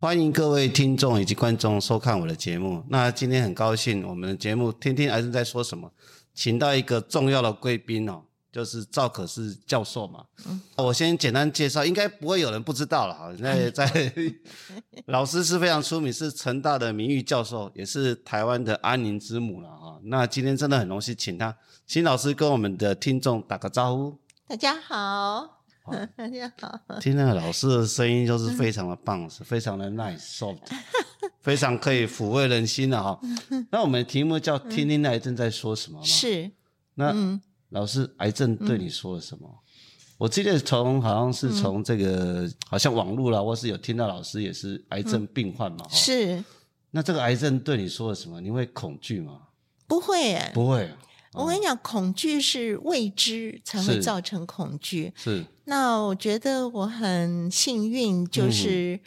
欢迎各位听众以及观众收看我的节目。那今天很高兴，我们的节目听听癌症在说什么，请到一个重要的贵宾哦，就是赵可士教授嘛。我先简单介绍，应该不会有人不知道了哈。在在 老师是非常出名，是成大的名誉教授，也是台湾的安宁之母了哈。那今天真的很荣幸，请他，请老师跟我们的听众打个招呼。大家好，大家好。听那个老师的声音就是非常的棒，是非常的 nice soft，非常可以抚慰人心的哈。那我们的题目叫“听听癌症在说什么”嘛。是，那老师，癌症对你说了什么？我记得从好像是从这个好像网络啦，或是有听到老师也是癌症病患嘛。哈是那这个癌症对你说了什么？你会恐惧吗？不会耶。不会，我跟你讲，恐惧是未知才会造成恐惧。是。那我觉得我很幸运，就是、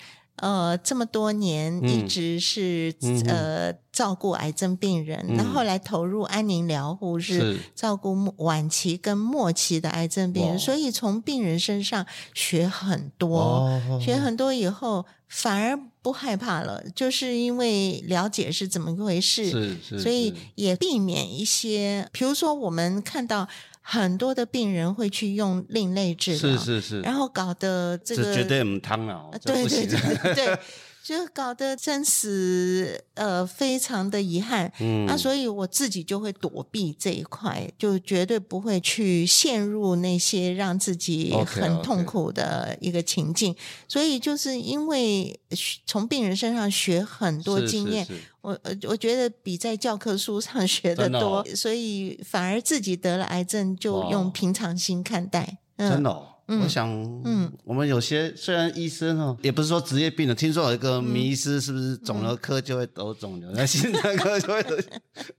呃这么多年嗯。一直是、嗯呃照顾癌症病人，嗯。那、后来投入安宁疗护是是。照顾末晚期跟末期的癌症病人，所以从病人身上学很多。哦。学很多以后，反而不害怕了，就是因为了解是怎么一回事，是是，所以也避免一些，比如说我们看到很多的病人会去用另类治疗，是是是，然后搞得这个绝对唔汤了对对。对对，就搞得真是呃非常的遗憾。嗯。那所以我自己就会躲避这一块，就绝对不会去陷入那些让自己很痛苦的一个情境。所以就是因为学从病人身上学很多是经验，是。是我呃我觉得比在教科书上学的多，的哦。所以反而自己得了癌症就用平常心看待。嗯。真的、哦，我想，嗯，我们有些虽然医生哦，也不是说职业病的，听说有一个迷思，是不是肿瘤科就会得肿瘤，那心脏科就会得？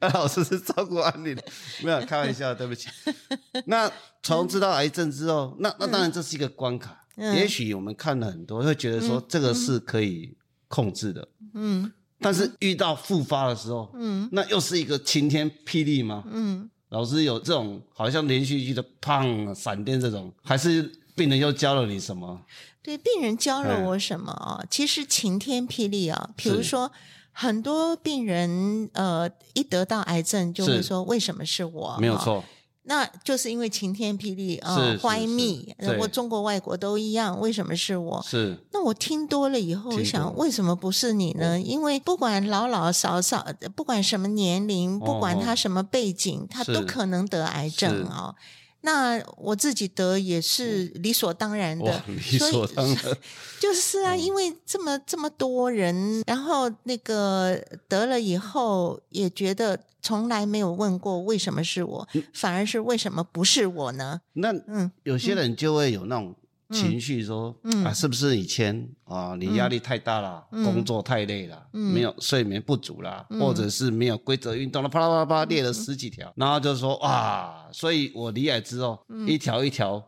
那老师是照顾安利的，没有开玩笑，对不起。那从知道癌症之后，那那当然这是一个关卡，嗯也许我们看了很多，会觉得说这个是可以控制的，嗯但是遇到复发的时候，嗯那又是一个晴天霹雳吗？嗯。老师有这种好像连续剧的砰闪电这种，还是病人又教了你什么？对，病人教了嗯我什么啊？其实晴天霹雳啊，比如说很多病人呃一得到癌症就会说为什么是我？啊，没有错，那就是因为晴天霹雳啊是是，Why 是 me？我中国外国都一样，为什么是我？是那我听多了以后，我想为什么不是你呢？因为不管老老少少，不管什么年龄，不管他什么背景，他都可能得癌症啊哦。那我自己得也是理所当然的，，理所当然。就是啊，嗯。因为这么这么多人，然后那个得了以后，也觉得从来没有问过为什么是我，反而是为什么不是我呢？那嗯。有些人就会有那种情绪说，嗯。啊，是不是以前啊你压力太大了，嗯。工作太累了，嗯。没有睡眠不足啦，嗯。或者是没有规则运动了，啪啦啪啦啪啦列了十几条，然后就说啊，所以我离癌之后，嗯。一条一条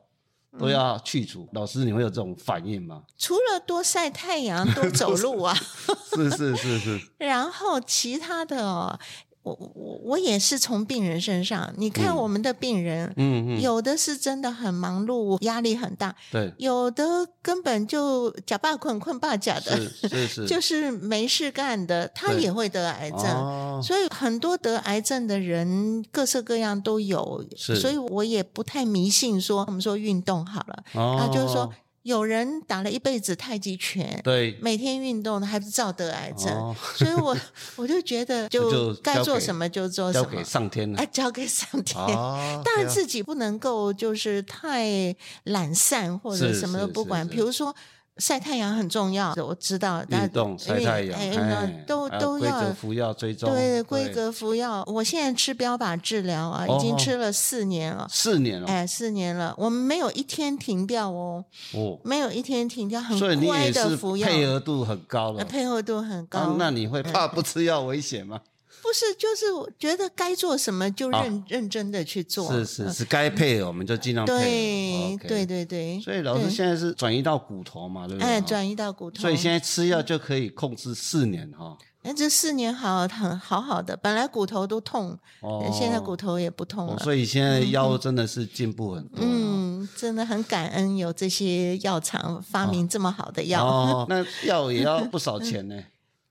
都要去除。老师，你会有这种反应吗？除了多晒太阳、多走路啊，是是是是，然后其他的哦，我我我也是从病人身上，你看嗯。我们的病人，嗯嗯，有的是真的很忙碌，压力很大，对，有的根本就假霸困困霸假的，是是是，就是没事干的，他也会得癌症。哦，所以很多得癌症的人各色各样都有，是。所以我也不太迷信说我们说运动好了，哦啊，就是说有人打了一辈子太极拳，对，每天运动还不是照得癌症，哦 所以我我就觉得 就就该做什么就做什么交给，上天了哎，。交给上天。哦，当然啊自己不能够就是太懒散或者什么都不管，比如说晒太阳很重要，我知道，但运动、晒太阳，哎哎哎都都要规则服药追踪，对规格服药。我现在吃标靶治疗啊，已经哦吃了四年了。四年了哎，四年了，我们没有一天停掉哦，哦，没有一天停掉，很乖的服药，配合度很高呃了。配合度很高。啊那你会怕不吃药危险吗？不是，就是我觉得该做什么就认、啊认真的去做。是是呃是，该配合我们就尽量配。对对对对。所以老师现在是转移到骨头嘛，对不对？哎，转移到骨头。所以现在吃药就可以控制四年哈。哎，这四年好很好好的，本来骨头都痛，哦，现在骨头也不痛了。所以现在腰真的是进步很多。嗯，真的很感恩有这些药厂发明这么好的药。哦，那药也要不少钱呢。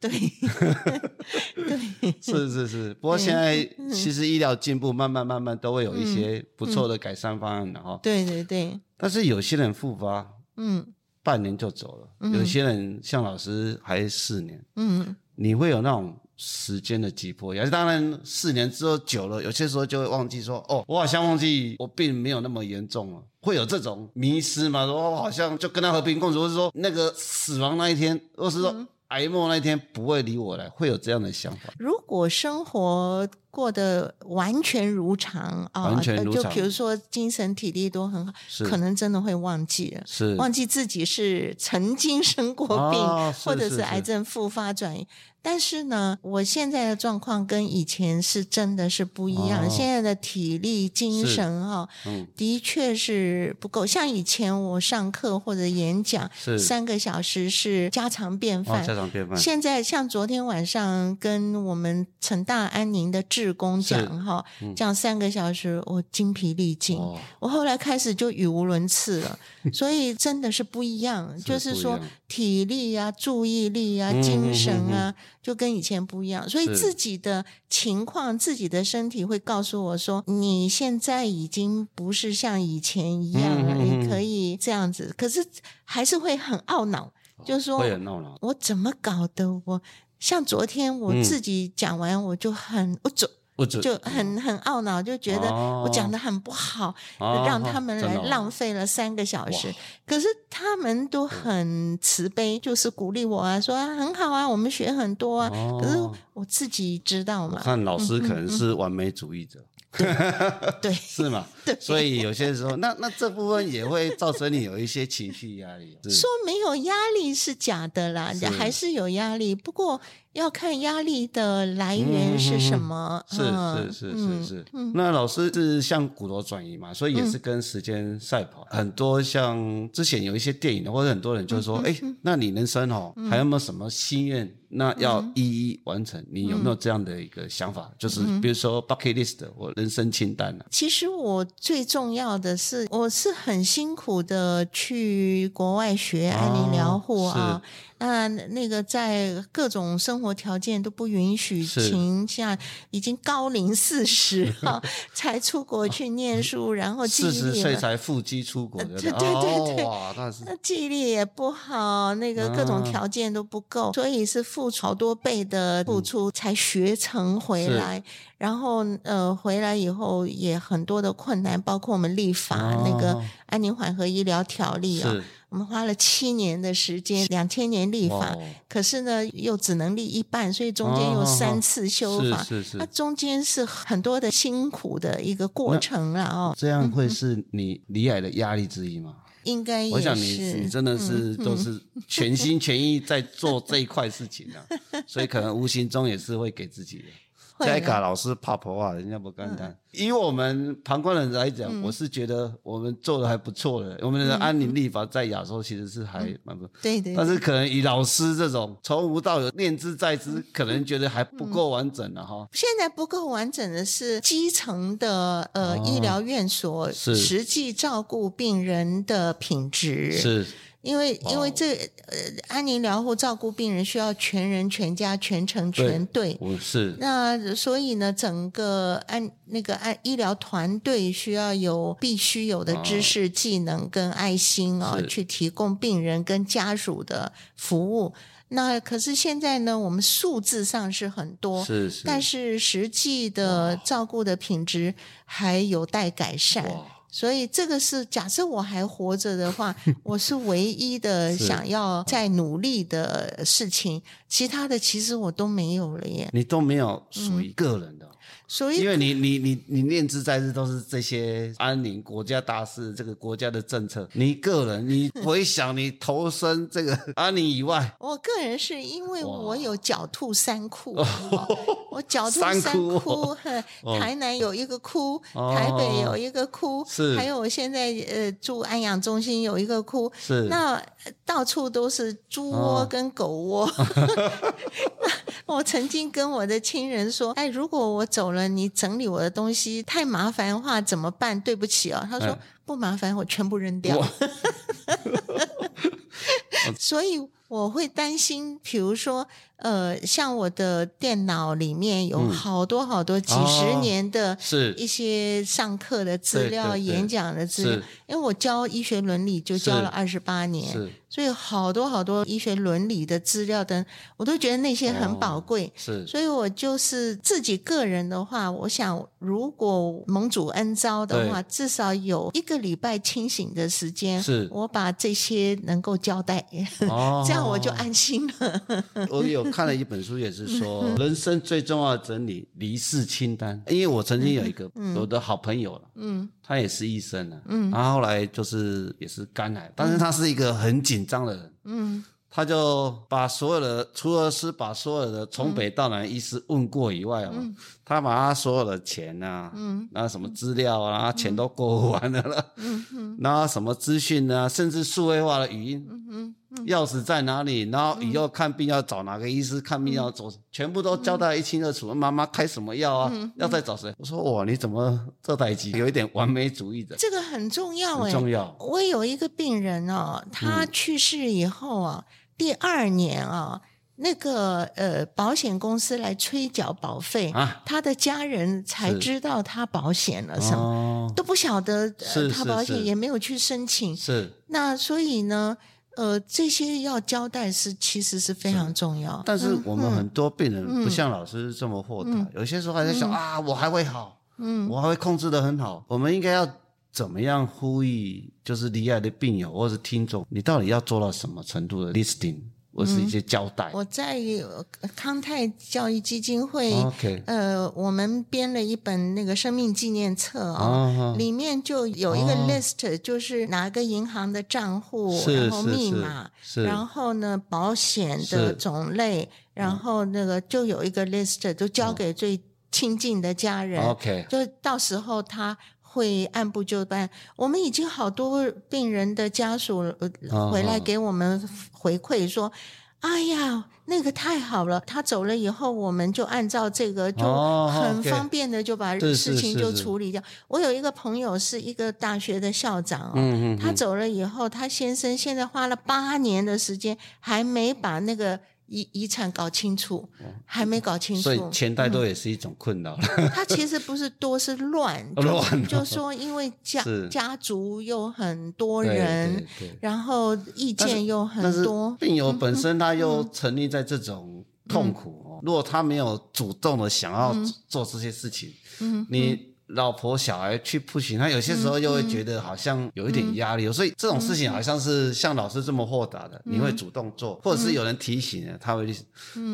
对，对，是是是。不过现在其实医疗进步，慢慢慢慢都会有一些不错的改善方案的哈。对对对。但是有些人复发，嗯，半年就走了；有些人像老师还四年，嗯，你会有那种时间的急迫也当然，四年之后久了，有些时候就会忘记说，哦，我好像忘记我病没有那么严重了，会有这种迷失吗？说我好像就跟他和平共处，或是说那个死亡那一天，或是说。癌末那天不会理我了，会有这样的想法。如果生活过得完全如常啊，完全如常，就比如说精神体力都很好，可能真的会忘记了，是忘记自己是曾经生过病，或者是癌症复发转移。但是呢，我现在的状况跟以前是真的是不一样。现在的体力、精神哈，的确是不够。像以前我上课或者演讲，三个小时是家常便饭。家常便饭。现在像昨天晚上跟我们成大安宁的志工讲哈，讲三个小时，我精疲力尽。我后来开始就语无伦次了。所以真的是不一样，就是说体力啊、注意力啊、精神啊。就跟以前不一样，所以自己的情况，自己的身体会告诉我说，你现在已经不是像以前一样了，你可以这样子，可是还是会很懊恼，就是说，我怎么搞的？我像昨天我自己讲完，我就很我走。就很很懊恼，就觉得我讲的很不好，让他们来浪费了三个小时。可是他们都很慈悲，就是鼓励我啊，说很好啊，我们学很多啊。可是我自己知道嘛，看老师可能是完美主义者。对，是吗？对，所以有些时候，那那这部分也会造成你有一些情绪压力。说没有压力是假的啦，还是有压力。不过要看压力的来源是什么。是是是是是。那老师是向骨头转移嘛，所以也是跟时间赛跑。很多像之前有一些电影，或者很多人就说：“哎，那你人生哦，还有没有什么心愿？那要一一完成？你有没有这样的一个想法？就是比如说 bucket list 我人生清单呢？”其实我。最重要的是，我是很辛苦的去国外学安宁疗护啊。那那个在各种生活条件都不允许情下，已经高龄四十哈，才出国去念书，然后四十岁才腹肌出国的，对对对对，哇，那记忆力也不好，那个各种条件都不够，所以是付出好多倍的付出才学成回来。然后呃，回来以后也很多的困难，包括我们立法那个安宁缓和医疗条例啊。我们花了七年的时间，两千年立法，可是呢又只能立一半，所以中间有三次修法，那中间是很多的辛苦的一个过程了哦。这样会是你离癌的压力之一吗？应该，我想你你真的是都是全心全意在做这一块事情的，所以可能无形中也是会给自己的。再卡老师怕婆啊，人家不敢当。以我们旁观人来讲，我是觉得我们做的还不错的。我们的安宁立法在亚洲其实是还蛮不，对对。但是可能以老师这种从无到有、念之在之，可能觉得还不够完整了哈。现在不够完整的是基层的呃医疗院所实际照顾病人的品质是。因为因为这呃安宁疗护照顾病人需要全人全家全程全队，是那所以呢，整个安那个安医疗团队需要有必须有的知识技能跟爱心啊，去提供病人跟家属的服务。那可是现在呢，我们数字上是很多，是是，但是实际的照顾的品质还有待改善。所以这个是假设我还活着的话，我是唯一的想要再努力的事情，其他的其实我都没有了耶。你都没有属于个人的。所以，因为你你你你念之在日都是这些安宁国家大事，这个国家的政策。你个人，你回想你投身这个安宁以外，我个人是因为我有狡兔三窟，我狡兔三窟，台南有一个窟，台北有一个窟，是，还有我现在呃住安养中心有一个窟，是，那到处都是猪窝跟狗窝，我曾经跟我的亲人说：“哎，如果我走了，你整理我的东西太麻烦的话，怎么办？对不起哦。”他说：“不麻烦，我全部扔掉。”所以我会担心，比如说。呃，像我的电脑里面有好多好多几十年的一些上课的资料、演讲的资料，因为我教医学伦理就教了二十八年，所以好多好多医学伦理的资料等，我都觉得那些很宝贵。是，所以我就是自己个人的话，我想如果蒙主恩招的话，至少有一个礼拜清醒的时间，是我把这些能够交代，这样我就安心了。我有。看了一本书，也是说人生最重要的整理离世清单。因为我曾经有一个我的好朋友了，嗯，他也是医生啊，嗯，然后后来就是也是肝癌，但是他是一个很紧张的人，嗯。他就把所有的，除了是把所有的从北到南医师问过以外哦，他把他所有的钱啊，嗯，那什么资料啊，钱都过完了了，嗯嗯，然后什么资讯啊，甚至数位化的语音，嗯嗯，钥匙在哪里，然后以后看病要找哪个医师，看病要走，全部都交代一清二楚。妈妈开什么药啊？要再找谁？我说哇，你怎么这台机有一点完美主义的？这个很重要哎，重要。我有一个病人哦，他去世以后啊。第二年啊，那个呃，保险公司来催缴保费啊，他的家人才知道他保险了，什么都不晓得，他保险也没有去申请。是那所以呢，呃，这些要交代是其实是非常重要。但是我们很多病人不像老师这么豁达，有些时候还在想啊，我还会好，嗯，我还会控制的很好。我们应该要怎么样呼吁？就是离癌的病友或者是听众，你到底要做到什么程度的 listing，或是一些交代？我在康泰教育基金会，呃，我们编了一本那个生命纪念册啊，里面就有一个 list，就是哪个银行的账户，然后密码，然后呢保险的种类，然后那个就有一个 list，就交给最亲近的家人，OK，就到时候他。会按部就班。我们已经好多病人的家属回来给我们回馈说：“哎呀，那个太好了！他走了以后，我们就按照这个，就很方便的就把事情就处理掉。”我有一个朋友是一个大学的校长哦，他走了以后，他先生现在花了八年的时间还没把那个。遗遗产搞清楚，还没搞清楚，所以钱太多也是一种困扰。他其实不是多，是乱。乱，就说因为家家族又很多人，然后意见又很多。病友本身他又沉溺在这种痛苦，如果他没有主动的想要做这些事情，你。老婆小孩去不行，他有些时候又会觉得好像有一点压力，所以这种事情好像是像老师这么豁达的，你会主动做，或者是有人提醒了，他会，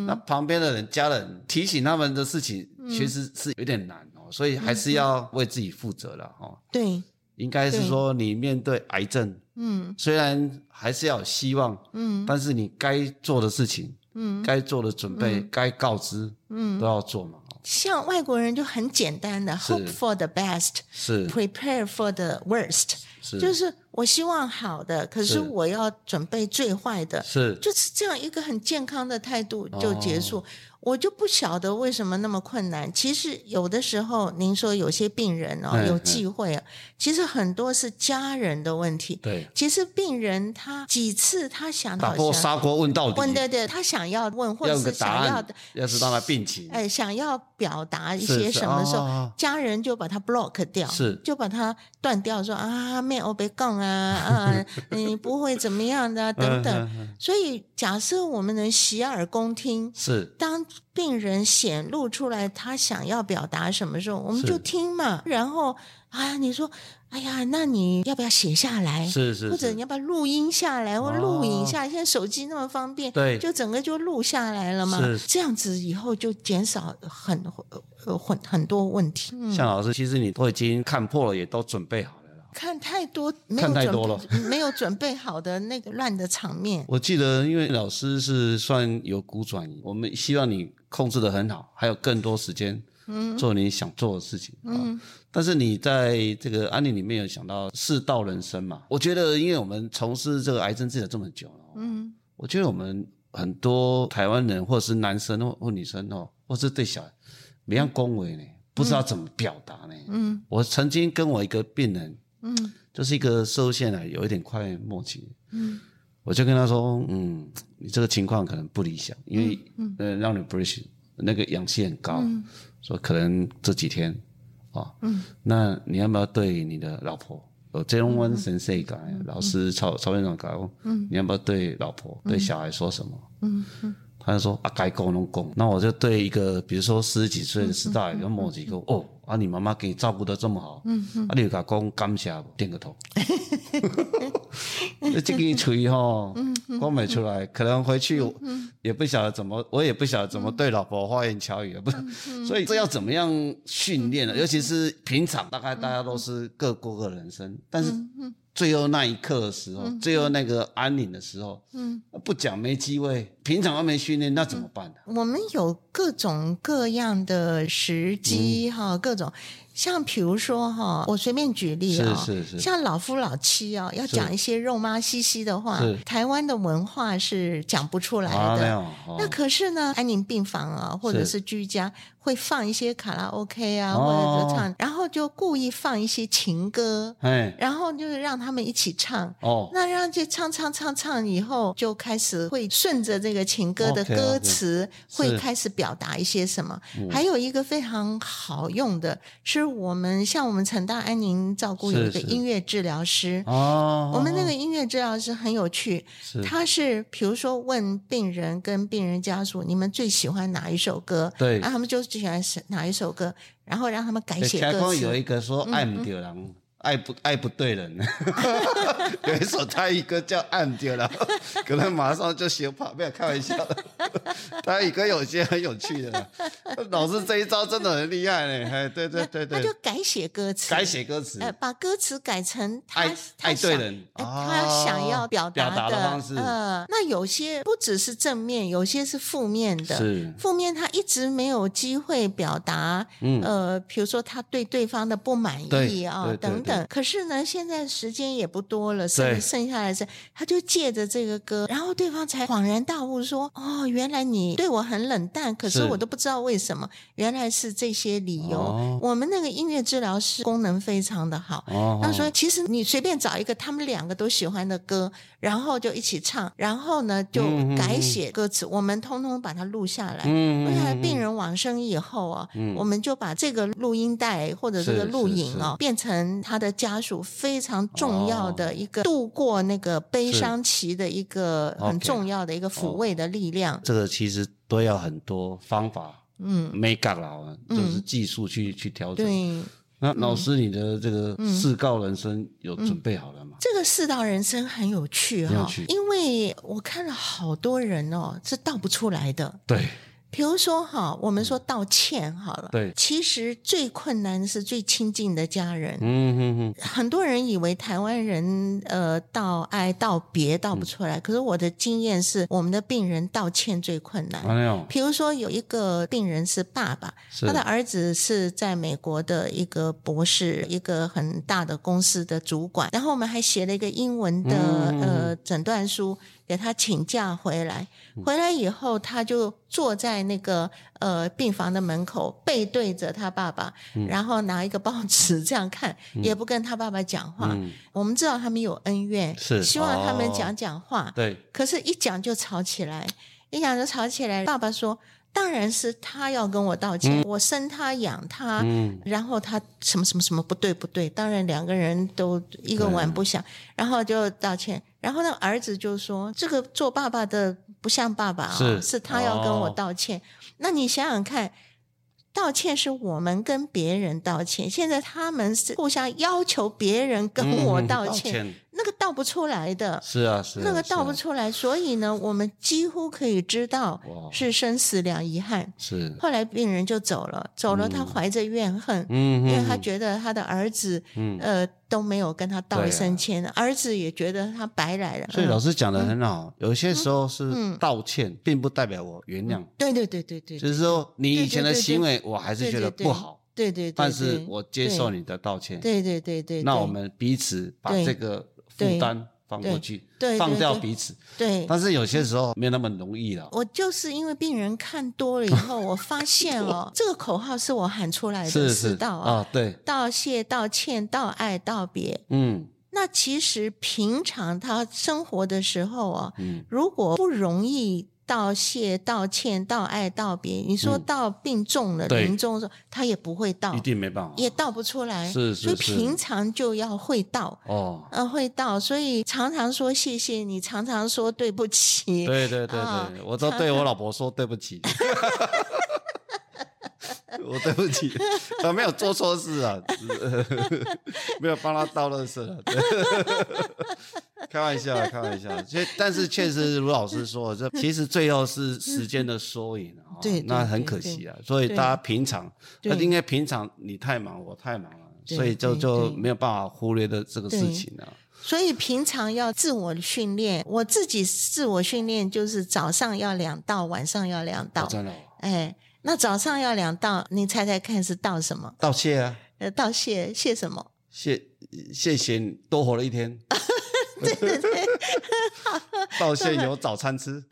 那旁边的人家人提醒他们的事情，其实是有点难哦，所以还是要为自己负责了哦。对，应该是说你面对癌症，嗯，虽然还是要有希望，嗯，但是你该做的事情，嗯，该做的准备，该告知，嗯，都要做嘛。像外国人就很简单的，hope for the best，是。prepare for the worst，是。就是我希望好的，可是我要准备最坏的，是。就是这样一个很健康的态度就结束。我就不晓得为什么那么困难。其实有的时候，您说有些病人哦有忌讳啊，其实很多是家人的问题。对，其实病人他几次他想打破砂锅问到底，问对对，他想要问或者是想要的，要知道他病情，哎，想要表达一些什么时候，家人就把他 block 掉，是就把他断掉，说啊，没有被杠啊 啊，你不会怎么样的等等。所以假设我们能洗耳恭听，是当。病人显露出来他想要表达什么时候，我们就听嘛。然后啊，你说，哎呀，那你要不要写下来？是是，或者你要不要录音下来或录影下来？现在手机那么方便，对，就整个就录下来了嘛。这样子以后就减少很很很多问题。向老师，其实你都已经看破了，也都准备好。看太多，看太多了，没有准备好的那个乱的场面。我记得，因为老师是算有骨转移，我们希望你控制的很好，还有更多时间做你想做的事情啊。但是你在这个案例里面有想到世道人生嘛？我觉得，因为我们从事这个癌症治疗这么久了，嗯，我觉得我们很多台湾人或者是男生或或女生哦，或是对小孩，没样恭维呢，不知道怎么表达呢。嗯，我曾经跟我一个病人，嗯，就是一个受限啊，有一点快末期，嗯，我就跟他说，嗯，你这个情况可能不理想，因为呃，让你 breathing 那个氧气很高，说可能这几天，啊，嗯，那你要不要对你的老婆？有这种问神谁讲？老师曹曹院长讲，你要不要对老婆、对小孩说什么？嗯嗯，他就说啊，该讲拢讲。那我就对一个，比如说十几岁的师大，有某几个哦，啊，你妈妈给你照顾的这么好，啊，你有甲讲感谢不？点个头。这个锤哈，光没出来，可能回去也不晓得怎么，我也不晓得怎么对老婆花言巧语，不，所以这要怎么样训练呢？尤其是平常，大概大家都是各过各人生，但是最后那一刻的时候，最后那个安宁的时候，嗯，不讲没机会，平常都没训练，那怎么办呢？我们有各种各样的时机哈，各种。像比如说哈，我随便举例啊，像老夫老妻啊，要讲一些肉麻兮兮的话，台湾的文化是讲不出来的。那可是呢，安宁病房啊，或者是居家。会放一些卡拉 OK 啊，或者就唱，然后就故意放一些情歌，然后就是让他们一起唱。哦，那让这唱唱唱唱以后，就开始会顺着这个情歌的歌词，会开始表达一些什么。还有一个非常好用的，是我们像我们成大安宁照顾有一个音乐治疗师。哦，我们那个音乐治疗师很有趣，他是比如说问病人跟病人家属，你们最喜欢哪一首歌？对，那他们就。最喜欢是哪一首歌？然后让他们改写歌词。有一个说爱不丢人。爱不爱不对人，有一首他一个叫暗掉了，可能马上就学跑，没有开玩笑。他一个有些很有趣的，老师这一招真的很厉害嘞！哎，对对对对，他就改写歌词，改写歌词，哎，把歌词改成爱爱对人，他想要表达的方式。呃，那有些不只是正面，有些是负面的。是负面，他一直没有机会表达。嗯，呃，比如说他对对方的不满意啊，等。可是呢，现在时间也不多了，剩剩下来是，他就借着这个歌，然后对方才恍然大悟，说：“哦，原来你对我很冷淡，可是我都不知道为什么，原来是这些理由。”我们那个音乐治疗师功能非常的好，他说：“其实你随便找一个他们两个都喜欢的歌，然后就一起唱，然后呢就改写歌词，我们通通把它录下来。后来病人往生以后啊，我们就把这个录音带或者这个录影啊，变成他。”的家属非常重要的一个度过那个悲伤期的一个很重要的一个抚慰的力量。这个其实都要很多方法，嗯，没干了，就是技术去去调整。对，那老师，你的这个四道人生有准备好了吗？这个四道人生很有趣哈，因为我看了好多人哦，是道不出来的。对。比如说哈，我们说道歉好了，对，其实最困难是最亲近的家人。嗯嗯嗯，很多人以为台湾人呃道爱道别道不出来，可是我的经验是，我们的病人道歉最困难。没有，比如说有一个病人是爸爸，他的儿子是在美国的一个博士，一个很大的公司的主管，然后我们还写了一个英文的呃诊断书。给他请假回来，回来以后他就坐在那个呃病房的门口，背对着他爸爸，然后拿一个报纸这样看，也不跟他爸爸讲话。我们知道他们有恩怨，是希望他们讲讲话。对，可是一讲就吵起来，一讲就吵起来。爸爸说。当然是他要跟我道歉，我生他养他，然后他什么什么什么不对不对，当然两个人都一个碗不响，然后就道歉，然后那个儿子就说这个做爸爸的不像爸爸啊，是。他要跟我道歉，那你想想看。道歉是我们跟别人道歉，现在他们是互相要求别人跟我道歉，那个道不出来的。是啊，是啊那个道不出来，所以呢，我们几乎可以知道是生死两遗憾。是。后来病人就走了，走了，他怀着怨恨，嗯，因为他觉得他的儿子，嗯，呃。都没有跟他道一声歉，儿子也觉得他白来了。所以老师讲的很好，有些时候是道歉，并不代表我原谅。对对对对对，就是说你以前的行为，我还是觉得不好。对对，但是我接受你的道歉。对对对对，那我们彼此把这个负担放过去，对，放掉彼此，对。但是有些时候没有那么容易了。我就是因为病人看多了以后，我发现哦，这个口号是我喊出来的，是是道啊，对，道谢、道歉、道爱、道别，嗯。那其实平常他生活的时候啊，如果不容易道谢、道歉、道爱、道别，你说到病重了、临终的时候，他也不会道，一定没办法，也道不出来。是是。是，所以平常就要会道哦，呃，会道，所以常常说谢谢你，常常说对不起。对对对对，我都对我老婆说对不起。我对不起，我没有做错事啊，没有帮他倒垃圾，开玩笑，开玩笑。确，但是确实，卢老师说，这 其实最后是时间的缩影啊。对，那很可惜啊。所以大家平常，那应该平常你太忙，我太忙了，所以就就没有办法忽略的这个事情啊。所以平常要自我训练，我自己自我训练就是早上要两道，晚上要两道。真的，哎。那早上要两道，你猜猜看是道什么？道谢啊！呃，道谢谢什么？谢谢谢你多活了一天。对对对，道谢有早餐吃。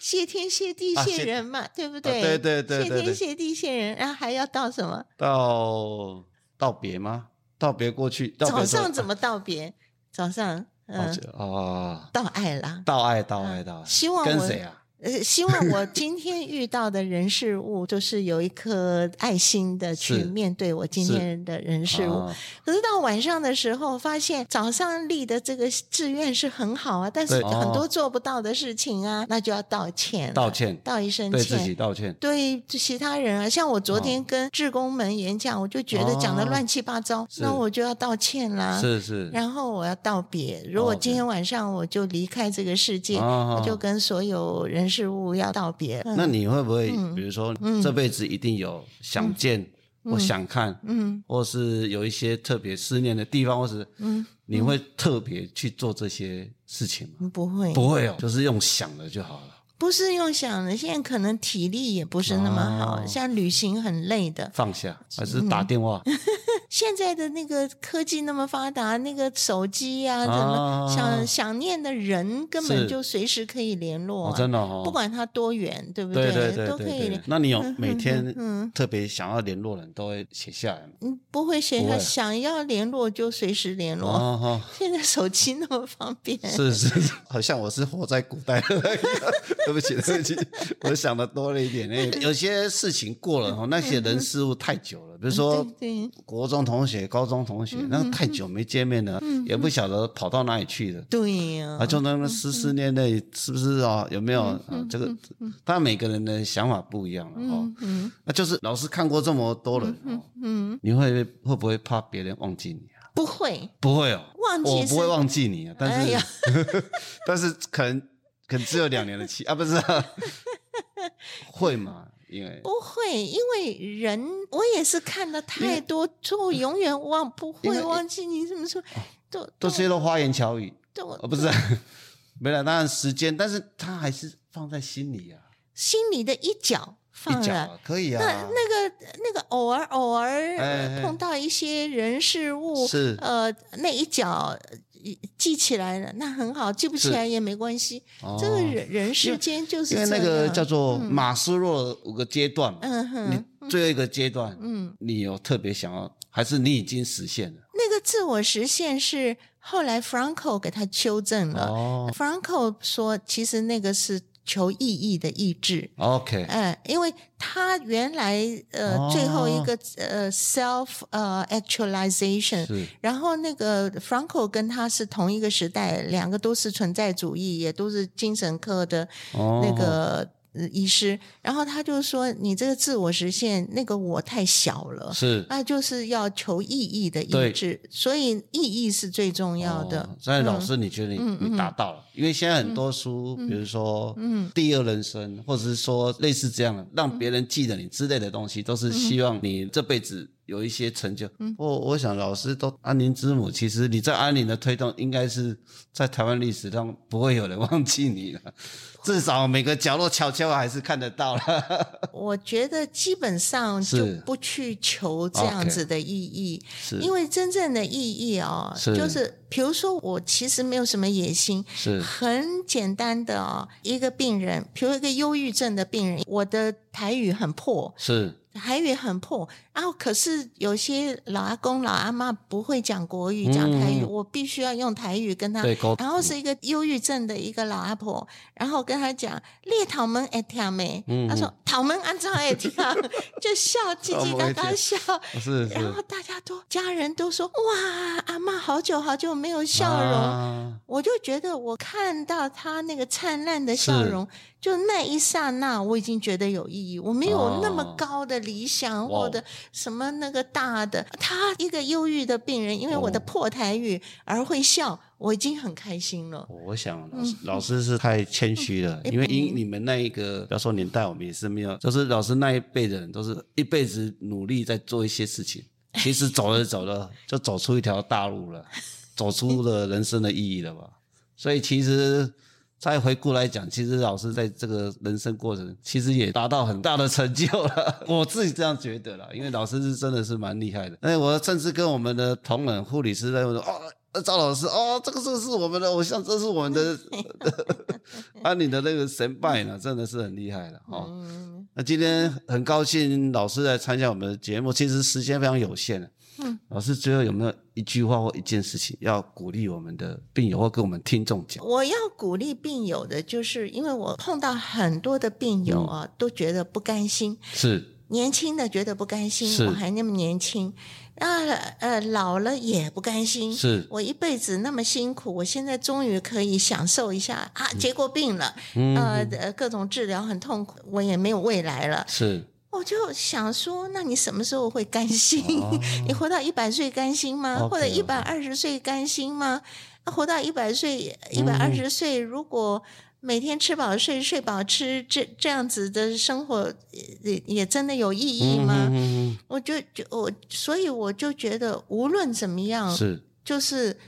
谢天谢地谢人嘛，对不对？对对对谢天谢地谢人，然后还要道什么？道道别吗？道别过去。早上怎么道别？早上嗯啊，道爱啦，道爱道爱道爱。希望跟谁啊？呃，希望我今天遇到的人事物，就是有一颗爱心的去面对我今天的人事物。可是到晚上的时候，发现早上立的这个志愿是很好啊，但是很多做不到的事情啊，那就要道歉，道歉，道一声歉，对自己道歉，对其他人啊。像我昨天跟志工们演讲，我就觉得讲的乱七八糟，那我就要道歉啦。是是，然后我要道别。如果今天晚上我就离开这个世界，我就跟所有人。事物要道别，那你会不会，比如说这辈子一定有想见或想看，嗯，或是有一些特别思念的地方，或是嗯，你会特别去做这些事情吗？不会，不会哦，就是用想的就好了。不是用想的，现在可能体力也不是那么好，像旅行很累的，放下还是打电话。现在的那个科技那么发达，那个手机呀，怎么想想念的人根本就随时可以联络，真的哦，不管他多远，对不对？对对对，都可以。那你有每天特别想要联络人都会写下来吗？嗯，不会写下，想要联络就随时联络。现在手机那么方便，是是，好像我是活在古代。对不起，对不起，我想的多了一点。那有些事情过了哈，那些人事物太久了，比如说国中同学、高中同学，那太久没见面了，也不晓得跑到哪里去了。对呀，啊，就那么十十年内，是不是啊？有没有这个？当然每个人的想法不一样了哈。嗯，那就是老师看过这么多人，嗯，你会会不会怕别人忘记你啊？不会，不会哦，忘记我不会忘记你啊，但是 但是可能。可能只有两年的期 啊，不是 会吗？因为不会，因为人我也是看的太多，就永远忘不会忘记你怎么说，都都是都花言巧语，哦不是，没了，当然时间，但是他还是放在心里啊，心里的一角放了可以啊，那那个那个偶尔偶尔碰到一些人事物是呃那一角。记起来了，那很好；记不起来也没关系。这个人人世间就是因为那个叫做马斯洛五个阶段，嗯哼，你最后一个阶段，嗯，你有特别想要，还是你已经实现了？那个自我实现是后来 Franco 给他修正了。哦，Franco 说，其实那个是。求意义的意志，OK，哎，因为他原来呃最后一个呃 self 呃 actualization，然后那个 Franco 跟他是同一个时代，两个都是存在主义，也都是精神科的那个。医师，然后他就说：“你这个自我实现，那个我太小了，是，那就是要求意义的意志，所以意义是最重要的。”所以老师，你觉得你你达到了？因为现在很多书，比如说《第二人生》，或者是说类似这样的让别人记得你之类的东西，都是希望你这辈子。有一些成就，我我想老师都安宁之母，其实你在安宁的推动，应该是在台湾历史上不会有人忘记你了。至少每个角落悄悄还是看得到了。我觉得基本上就不去求这样子的意义，因为真正的意义哦，就是比如说我其实没有什么野心，是。很简单的哦，一个病人，比如一个忧郁症的病人，我的台语很破，是。台语很破，然后可是有些老阿公、老阿妈不会讲国语，讲台语，我必须要用台语跟他。然后是一个忧郁症的一个老阿婆，然后跟他讲“列桃门爱跳没”，他说“桃门安照爱跳”，就笑 叽叽嘎嘎笑。是然后大家都家人都说：“哇，阿妈好久好久没有笑容。”我就觉得我看到他那个灿烂的笑容。就那一刹那，我已经觉得有意义。我没有那么高的理想，或者什么那个大的。他一个忧郁的病人，因为我的破台语而会笑，我已经很开心了。我想老师老师是太谦虚了，因为因你们那一个，不要说年代，我们也是没有，就是老师那一辈的人，都是一辈子努力在做一些事情。其实走着走着，就走出一条大路了，走出了人生的意义了吧。所以其实。再回顾来讲，其实老师在这个人生过程，其实也达到很大的成就了。我自己这样觉得啦，因为老师是真的是蛮厉害的。那，我甚至跟我们的同仁护理师在说：“哦，赵老师，哦，这个这个是我们的偶像，这是我们的 啊，你的那个神拜呢，真的是很厉害的哦。”那今天很高兴老师来参加我们的节目，其实时间非常有限嗯，老师最后有没有一句话或一件事情要鼓励我们的病友或跟我们听众讲？我要鼓励病友的，就是因为我碰到很多的病友啊，都觉得不甘心。是年轻的觉得不甘心，我还那么年轻。啊呃，老了也不甘心。是我一辈子那么辛苦，我现在终于可以享受一下啊！结过病了，嗯呃，各种治疗很痛苦，我也没有未来了。是。我就想说，那你什么时候会甘心？你活到一百岁甘心吗？或者一百二十岁甘心吗？活到一百岁、一百二十岁，如果每天吃饱睡、睡饱吃，这这样子的生活也也真的有意义吗？我就就我，所以我就觉得，无论怎么样，是就是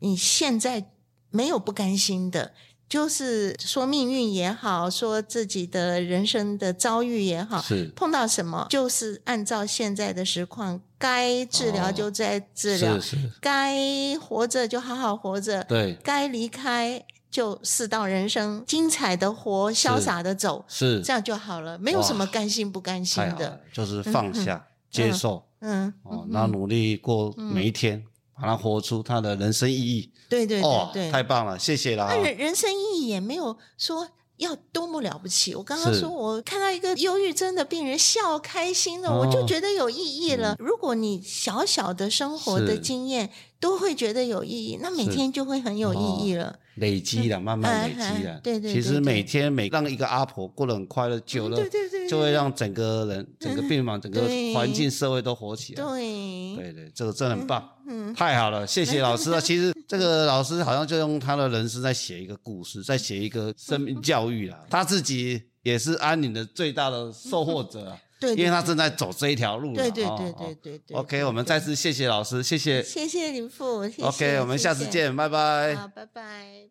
你现在没有不甘心的。就是说命运也好，说自己的人生的遭遇也好，是碰到什么，就是按照现在的实况，该治疗就在治疗，该活着就好好活着，对，该离开就世道人生，精彩的活，潇洒的走，是这样就好了，没有什么甘心不甘心的，就是放下接受，嗯，哦，那努力过每一天。把它活出他的人生意义，对对对对，太棒了，谢谢啦。人人生意义也没有说要多么了不起。我刚刚说我看到一个忧郁症的病人笑开心了，我就觉得有意义了。如果你小小的生活的经验都会觉得有意义，那每天就会很有意义了。累积了，慢慢累积了。对对，其实每天每让一个阿婆过得很快乐，久了，对对对，就会让整个人、整个病房、整个环境、社会都活起来。对对对，这个真的很棒，太好了，谢谢老师啊！其实这个老师好像就用他的人生在写一个故事，在写一个生命教育啊。他自己也是安宁的最大的受获者。因为他正在走这一条路，对对对对对对。OK，我们再次谢谢老师，谢谢，谢谢你父母。OK，我们下次见，拜拜。好，拜拜。